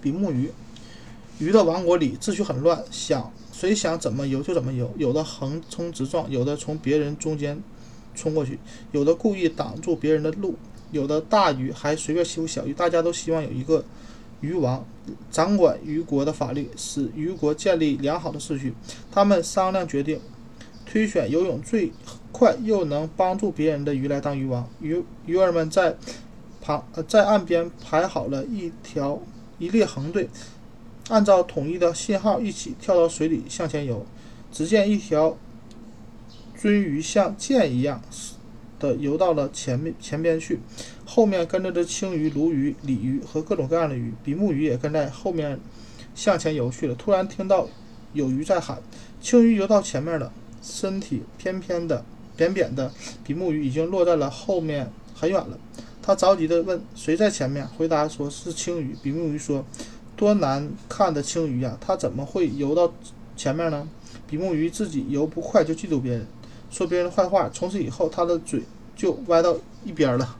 比目鱼。鱼的王国里秩序很乱，想谁想怎么游就怎么游，有的横冲直撞，有的从别人中间冲过去，有的故意挡住别人的路，有的大鱼还随便欺负小鱼。大家都希望有一个鱼王，掌管鱼国的法律，使鱼国建立良好的秩序。他们商量决定，推选游泳最快又能帮助别人的鱼来当鱼王。鱼鱼儿们在旁在岸边排好了一条一列横队。按照统一的信号，一起跳到水里向前游。只见一条鳟鱼像箭一样的游到了前面前边去，后面跟着的青鱼、鲈鱼、鲤鱼和各种各样的鱼，比目鱼也跟在后面向前游去了。突然听到有鱼在喊：“青鱼游到前面了，身体偏偏的、扁扁的，比目鱼已经落在了后面很远了。”他着急地问：“谁在前面？”回答说是青鱼。比目鱼说。多难看的青鱼呀，它怎么会游到前面呢？比目鱼自己游不快就嫉妒别人，说别人坏话，从此以后他的嘴就歪到一边了。